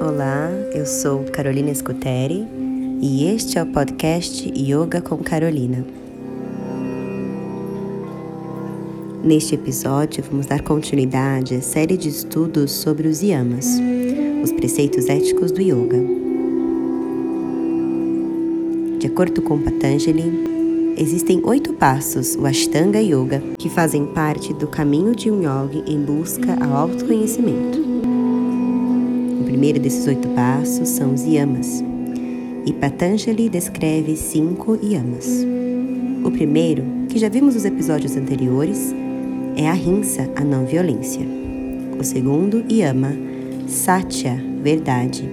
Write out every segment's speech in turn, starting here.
Olá, eu sou Carolina Scuteri e este é o podcast Yoga com Carolina. Neste episódio, vamos dar continuidade à série de estudos sobre os yamas, os preceitos éticos do yoga. De acordo com Patanjali, existem oito passos, o Ashtanga Yoga, que fazem parte do caminho de um yogi em busca ao autoconhecimento. O primeiro desses oito passos são os yamas, e Patanjali descreve cinco yamas. O primeiro, que já vimos nos episódios anteriores, é a rinsa, a não violência. O segundo, yama, satya, verdade.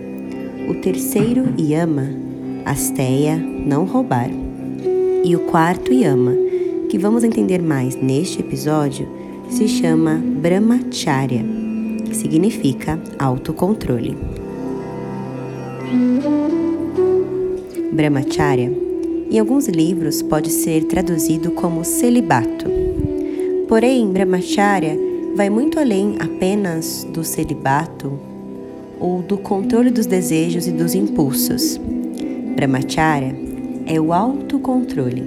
O terceiro, yama, asteia, não roubar. E o quarto, yama, que vamos entender mais neste episódio, se chama brahmacharya, que significa autocontrole. Brahmacharya, em alguns livros, pode ser traduzido como celibato Porém, Brahmacharya vai muito além apenas do celibato ou do controle dos desejos e dos impulsos. Brahmacharya é o autocontrole.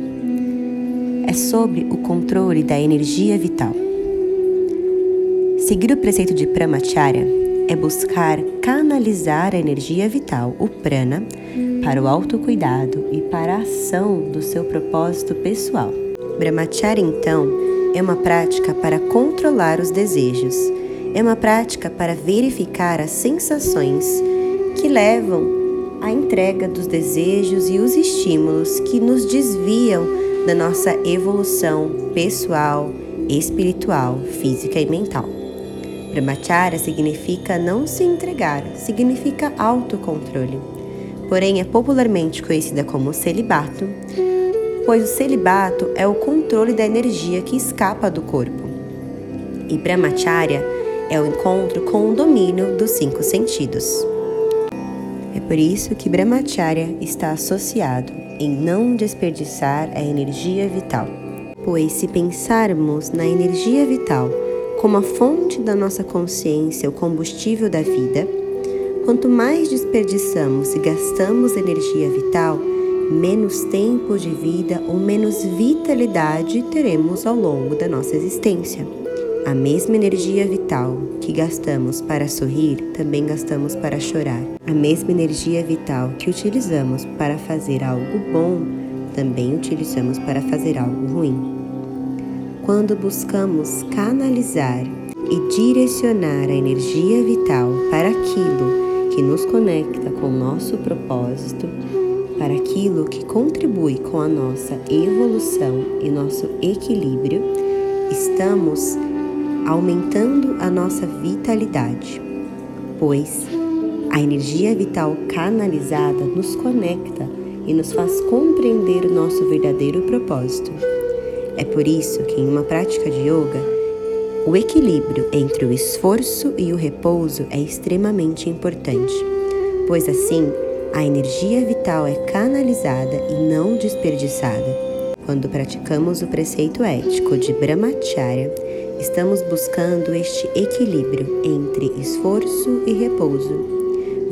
É sobre o controle da energia vital. Seguir o preceito de Brahmacharya é buscar canalizar a energia vital, o prana, para o autocuidado e para a ação do seu propósito pessoal. Brahmacharya, então, é uma prática para controlar os desejos. É uma prática para verificar as sensações que levam à entrega dos desejos e os estímulos que nos desviam da nossa evolução pessoal, espiritual, física e mental. Brahmacharya significa não se entregar, significa autocontrole. Porém, é popularmente conhecida como celibato, pois o celibato é o controle da energia que escapa do corpo. E Brahmacharya é o encontro com o domínio dos cinco sentidos. É por isso que Brahmacharya está associado em não desperdiçar a energia vital. Pois se pensarmos na energia vital como a fonte da nossa consciência, o combustível da vida, quanto mais desperdiçamos e gastamos energia vital, menos tempo de vida ou menos vitalidade teremos ao longo da nossa existência. A mesma energia vital que gastamos para sorrir, também gastamos para chorar. A mesma energia vital que utilizamos para fazer algo bom, também utilizamos para fazer algo ruim. Quando buscamos canalizar e direcionar a energia vital para aquilo que nos conecta com o nosso propósito, para aquilo que contribui com a nossa evolução e nosso equilíbrio, estamos aumentando a nossa vitalidade, pois a energia vital canalizada nos conecta e nos faz compreender o nosso verdadeiro propósito. É por isso que em uma prática de yoga, o equilíbrio entre o esforço e o repouso é extremamente importante, pois assim a energia vital é canalizada e não desperdiçada. Quando praticamos o preceito ético de Brahmacharya, estamos buscando este equilíbrio entre esforço e repouso,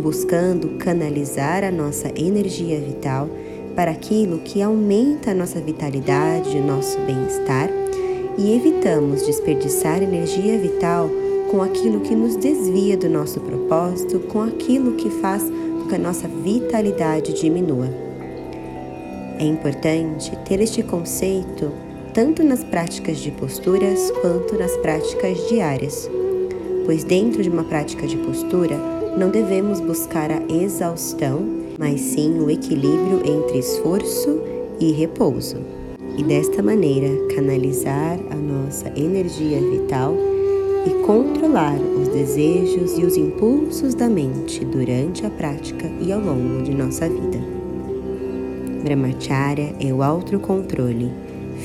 buscando canalizar a nossa energia vital para aquilo que aumenta a nossa vitalidade, o nosso bem-estar e evitamos desperdiçar energia vital com aquilo que nos desvia do nosso propósito, com aquilo que faz que a nossa vitalidade diminua. É importante ter este conceito tanto nas práticas de posturas quanto nas práticas diárias, pois dentro de uma prática de postura não devemos buscar a exaustão, mas sim o equilíbrio entre esforço e repouso. E desta maneira canalizar a nossa energia vital e controlar os desejos e os impulsos da mente durante a prática e ao longo de nossa vida. Brahmacharya é o autocontrole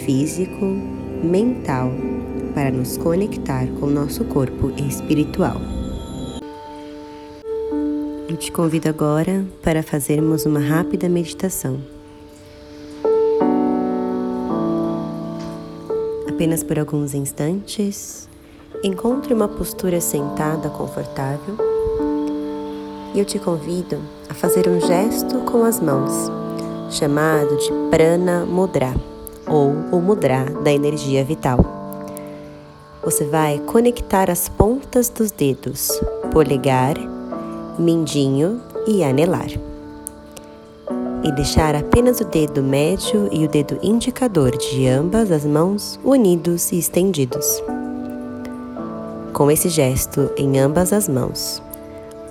físico, mental, para nos conectar com nosso corpo espiritual. Eu te convido agora para fazermos uma rápida meditação. Apenas por alguns instantes Encontre uma postura sentada confortável e eu te convido a fazer um gesto com as mãos, chamado de Prana Mudra ou o Mudra da energia vital. Você vai conectar as pontas dos dedos, polegar, mindinho e anelar. E deixar apenas o dedo médio e o dedo indicador de ambas as mãos unidos e estendidos com esse gesto em ambas as mãos.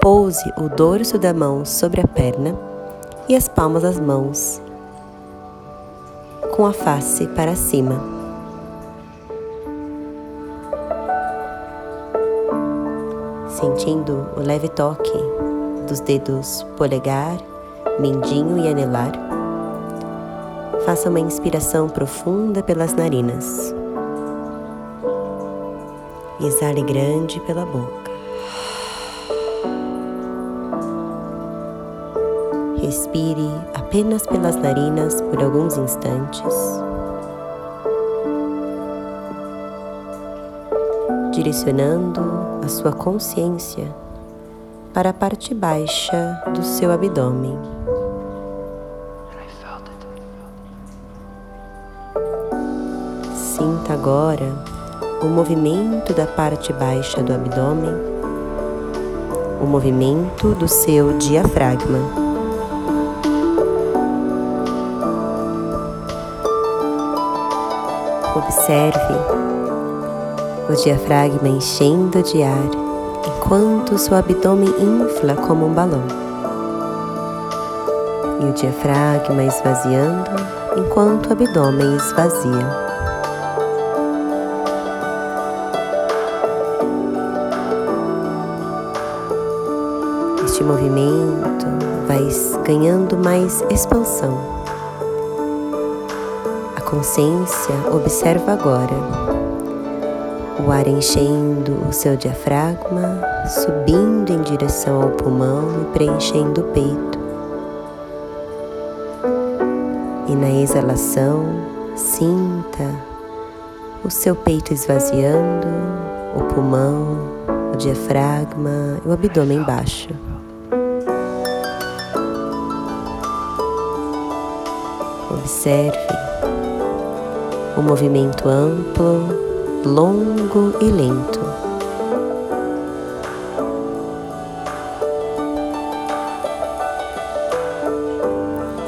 Pouse o dorso da mão sobre a perna e as palmas das mãos com a face para cima. Sentindo o leve toque dos dedos polegar, mindinho e anelar. Faça uma inspiração profunda pelas narinas. Exale grande pela boca. Respire apenas pelas narinas por alguns instantes. Direcionando a sua consciência para a parte baixa do seu abdômen. Sinta agora o movimento da parte baixa do abdômen, o movimento do seu diafragma. Observe o diafragma enchendo de ar enquanto seu abdômen infla como um balão. E o diafragma esvaziando enquanto o abdômen esvazia. este movimento vai ganhando mais expansão. Consciência observa agora o ar enchendo o seu diafragma, subindo em direção ao pulmão e preenchendo o peito. E na exalação, sinta o seu peito esvaziando, o pulmão, o diafragma e o abdômen baixo. Observe o movimento amplo, longo e lento.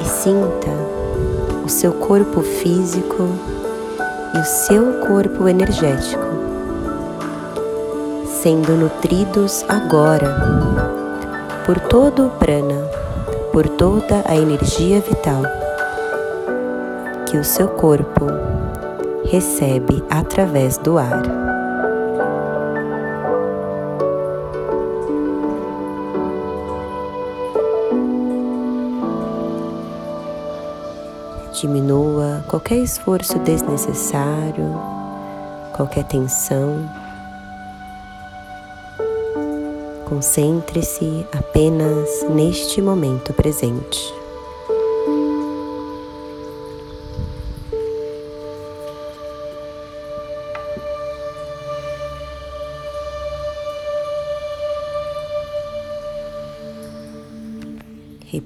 E sinta o seu corpo físico e o seu corpo energético sendo nutridos agora por todo o prana, por toda a energia vital que o seu corpo recebe através do ar. Diminua qualquer esforço desnecessário, qualquer tensão. Concentre-se apenas neste momento presente.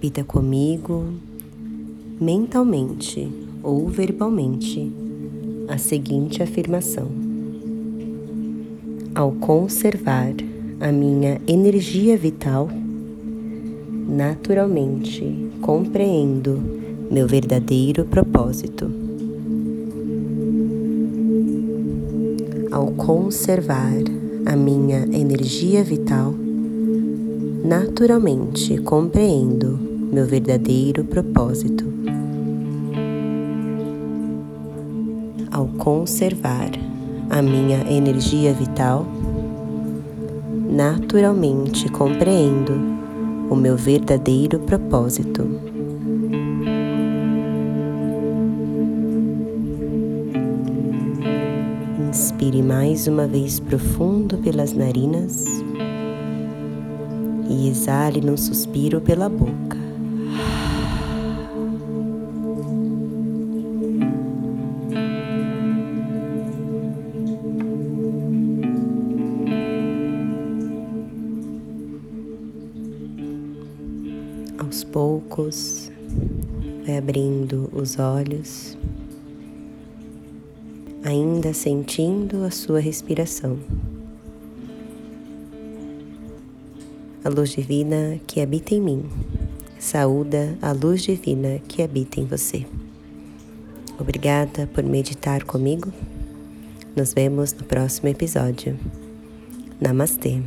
Repita comigo, mentalmente ou verbalmente, a seguinte afirmação: Ao conservar a minha energia vital, naturalmente compreendo meu verdadeiro propósito. Ao conservar a minha energia vital, naturalmente compreendo meu verdadeiro propósito. Ao conservar a minha energia vital, naturalmente compreendo o meu verdadeiro propósito. Inspire mais uma vez profundo pelas narinas e exale num suspiro pela boca. Poucos, vai abrindo os olhos, ainda sentindo a sua respiração. A luz divina que habita em mim, saúda a luz divina que habita em você. Obrigada por meditar comigo. Nos vemos no próximo episódio. Namastê.